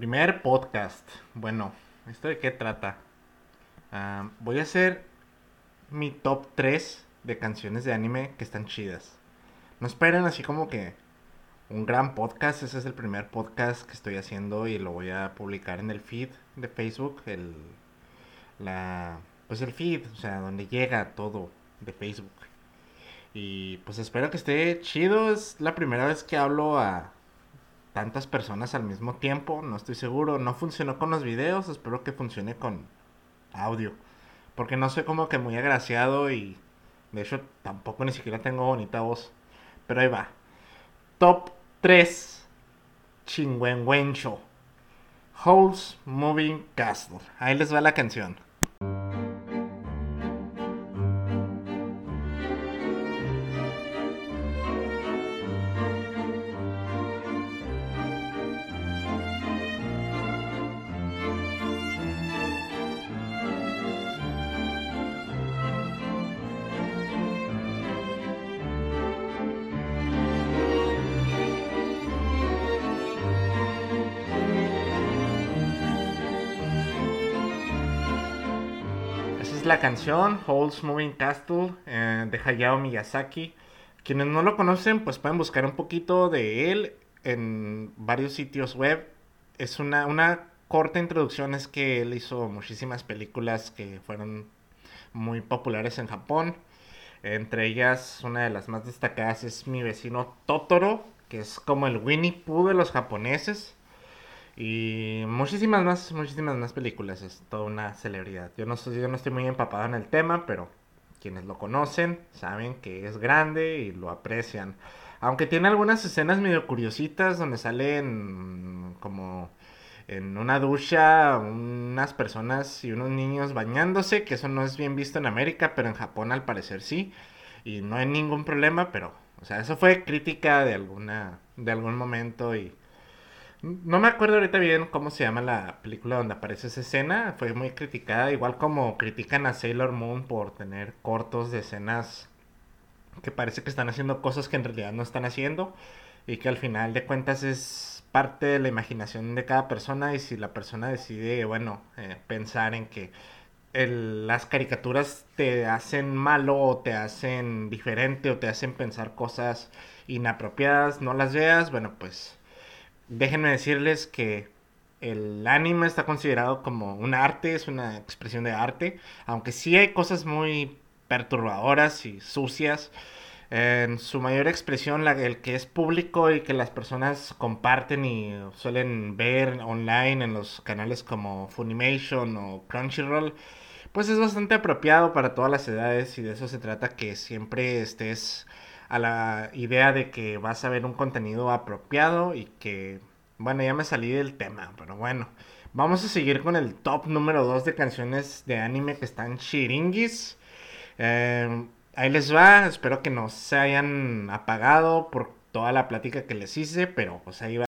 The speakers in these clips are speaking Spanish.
Primer podcast. Bueno, ¿esto de qué trata? Ah, voy a hacer mi top 3 de canciones de anime que están chidas. No esperen así como que un gran podcast. Ese es el primer podcast que estoy haciendo y lo voy a publicar en el feed de Facebook. El, la, pues el feed, o sea, donde llega todo de Facebook. Y pues espero que esté chido. Es la primera vez que hablo a tantas personas al mismo tiempo. No estoy seguro. No funcionó con los videos. Espero que funcione con audio. Porque no soy como que muy agraciado y de hecho tampoco ni siquiera tengo bonita voz. Pero ahí va. Top 3. Chingüengüencho. Holes Moving Castle. Ahí les va la canción. La canción Holes Moving Castle eh, de Hayao Miyazaki. Quienes no lo conocen, pues pueden buscar un poquito de él en varios sitios web. Es una, una corta introducción, es que él hizo muchísimas películas que fueron muy populares en Japón. Entre ellas, una de las más destacadas es Mi vecino Totoro, que es como el Winnie Pooh de los japoneses. Y muchísimas más, muchísimas más películas. Es toda una celebridad. Yo no, soy, yo no estoy muy empapado en el tema, pero quienes lo conocen saben que es grande y lo aprecian. Aunque tiene algunas escenas medio curiositas donde salen como en una ducha unas personas y unos niños bañándose, que eso no es bien visto en América, pero en Japón al parecer sí. Y no hay ningún problema, pero, o sea, eso fue crítica de alguna, de algún momento y no me acuerdo ahorita bien cómo se llama la película donde aparece esa escena. Fue muy criticada, igual como critican a Sailor Moon por tener cortos de escenas que parece que están haciendo cosas que en realidad no están haciendo y que al final de cuentas es parte de la imaginación de cada persona y si la persona decide, bueno, eh, pensar en que las caricaturas te hacen malo o te hacen diferente o te hacen pensar cosas inapropiadas, no las veas, bueno, pues déjenme decirles que el anime está considerado como un arte, es una expresión de arte, aunque sí hay cosas muy perturbadoras y sucias. En su mayor expresión, la- el que es público y que las personas comparten y suelen ver online en los canales como Funimation o Crunchyroll, pues es bastante apropiado para todas las edades y de eso se trata que siempre estés a la idea de que vas a ver un contenido apropiado y que, bueno, ya me salí del tema, pero bueno, vamos a seguir con el top número 2 de canciones de anime que están chiringuis. Eh, ahí les va, espero que no se hayan apagado por toda la plática que les hice, pero pues ahí va.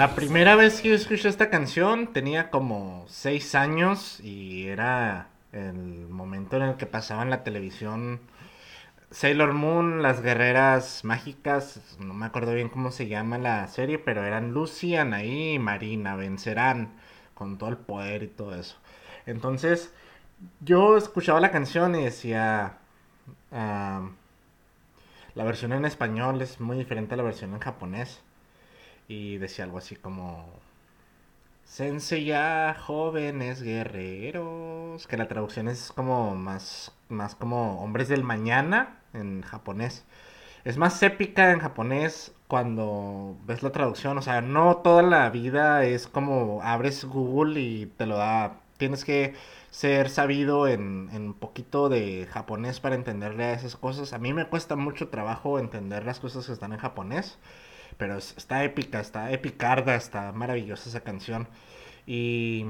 La primera vez que escuché esta canción tenía como 6 años y era el momento en el que pasaba en la televisión Sailor Moon, las guerreras mágicas, no me acuerdo bien cómo se llama la serie, pero eran Lucy, Anaí y Marina, vencerán con todo el poder y todo eso. Entonces, yo escuchaba la canción y decía, ah, la versión en español es muy diferente a la versión en japonés. Y decía algo así como... Sensei ya, jóvenes guerreros. Que la traducción es como más, más como hombres del mañana en japonés. Es más épica en japonés cuando ves la traducción. O sea, no toda la vida es como abres Google y te lo da. Tienes que ser sabido en, en poquito de japonés para entenderle a esas cosas. A mí me cuesta mucho trabajo entender las cosas que están en japonés. Pero es- está épica, está epicarda, está maravillosa esa canción. Y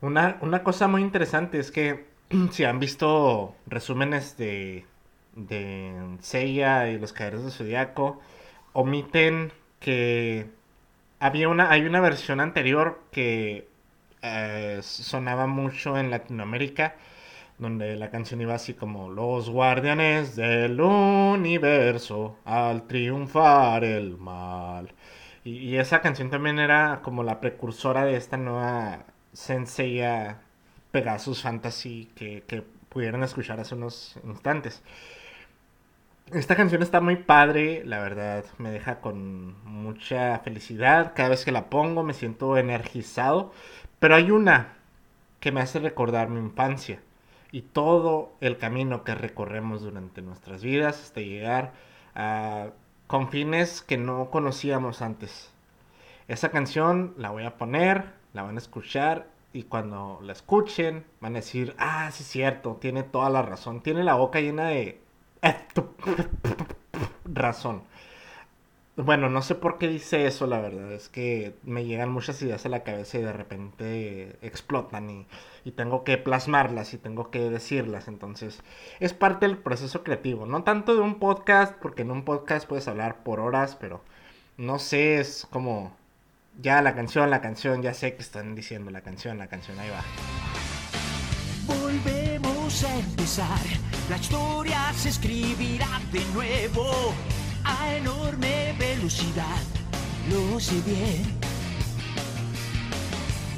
una, una cosa muy interesante es que si han visto resúmenes de, de Seiya y los Caballeros del Zodiaco, omiten que había una, hay una versión anterior que eh, sonaba mucho en Latinoamérica, donde la canción iba así como Los guardianes del universo al triunfar el mal. Y, esa canción también era como la precursora de esta nueva Senseiya Pegasus Fantasy que, que pudieron escuchar hace unos instantes. Esta canción está muy padre, la verdad, me deja con mucha felicidad. Cada vez que la pongo me siento energizado. Pero hay una que me hace recordar mi infancia y todo el camino que recorremos durante nuestras vidas hasta llegar a confines que no conocíamos antes. Esa canción la voy a poner, la van a escuchar y cuando la escuchen van a decir, ah, sí es cierto, tiene toda la razón, tiene la boca llena de razón. Bueno, no sé por qué dice eso, la verdad. Es que me llegan muchas ideas a la cabeza y de repente explotan y, y tengo que plasmarlas y tengo que decirlas. Entonces, es parte del proceso creativo. No tanto de un podcast, porque en un podcast puedes hablar por horas, pero no sé, es como ya la canción, la canción, ya sé que están diciendo la canción, la canción, ahí va. Volvemos a empezar, la historia se escribirá de nuevo a enorme velocidad, lo sé bien.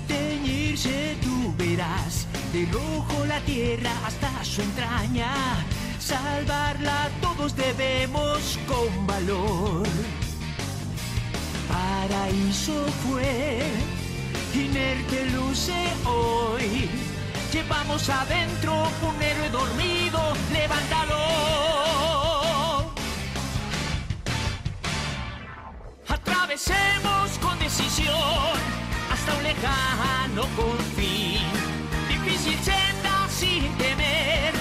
Teñirse tú verás, de rojo la tierra hasta su entraña, salvarla todos debemos con valor. Paraíso fue, inerte luce hoy. Llevamos adentro un héroe dormido, levántalo. Atravesemos con decisión hasta un lejano confín. Difícil senda sin temer,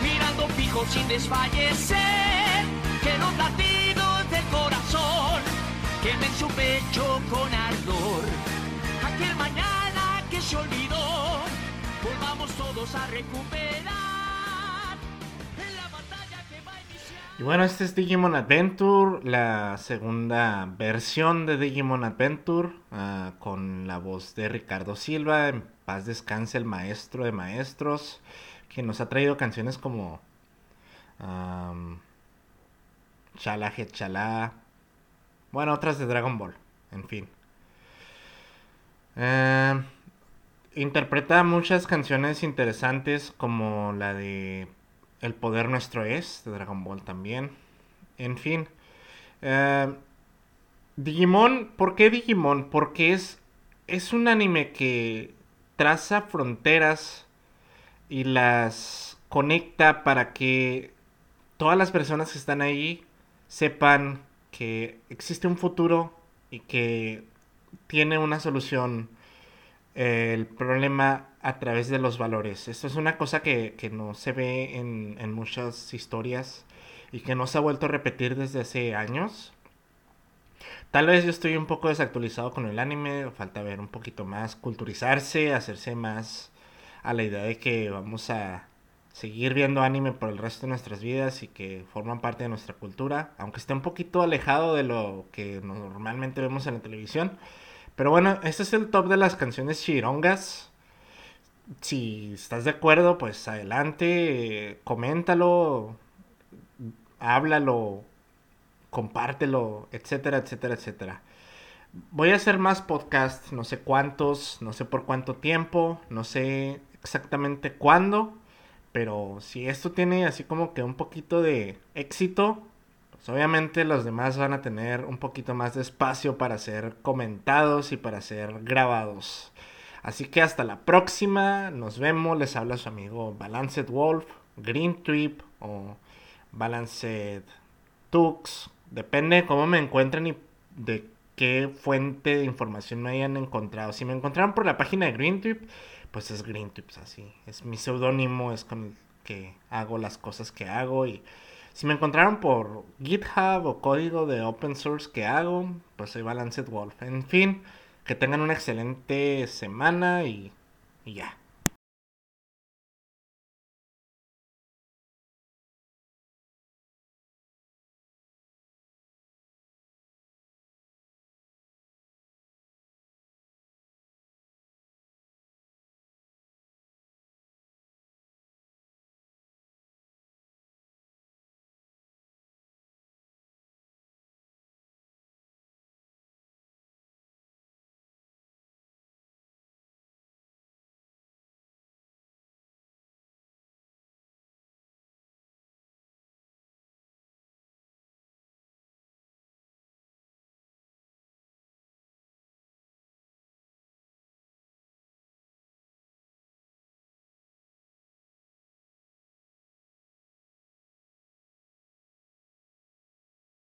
mirando fijo sin desfallecer. Que los latidos del corazón quemen su pecho con ardor. Aquel mañana que se olvidó, volvamos todos a recuperar Y bueno, este es Digimon Adventure, la segunda versión de Digimon Adventure, ah, con la voz de Ricardo Silva. En paz descanse el maestro de maestros, que nos ha traído canciones como Je Chala, bueno, otras de Dragon Ball, en fin. Eh, interpreta muchas canciones interesantes como la de El poder nuestro es, de Dragon Ball también. En fin. Eh, Digimon, ¿por qué Digimon? Porque es, es un anime que traza fronteras y las conecta para que todas las personas que están ahí sepan que existe un futuro y que tiene una solución el problema a través de los valores. Esto es una cosa que, que no se ve en, en muchas historias y que no se ha vuelto a repetir desde hace años. Tal vez yo estoy un poco desactualizado con el anime, falta ver un poquito más, culturizarse, hacerse más a la idea de que vamos a seguir viendo anime por el resto de nuestras vidas y que forman parte de nuestra cultura, aunque esté un poquito alejado de lo que normalmente vemos en la televisión. Pero bueno, este es el top de las canciones chirongas. Si estás de acuerdo, pues adelante, coméntalo, háblalo, compártelo, etcétera, etcétera, etcétera. Voy a hacer más podcasts, no sé cuántos, no sé por cuánto tiempo, no sé exactamente cuándo, Pero si esto tiene así como que un poquito de éxito, pues obviamente los demás van a tener un poquito más de espacio para ser comentados y para ser grabados. Así que hasta la próxima, nos vemos, les habla su amigo Balanced Wolf, Green Trip o Balanced Tux, depende de cómo me encuentren y de qué fuente de información me hayan encontrado. Si me encontraron por la página de Green Trip, pues es Green Trip, así, es mi seudónimo, es con el que hago las cosas que hago y si me encontraron por GitHub o código de open source que hago, pues soy Balanced Wolf. En fin, que tengan una excelente semana y, y ya.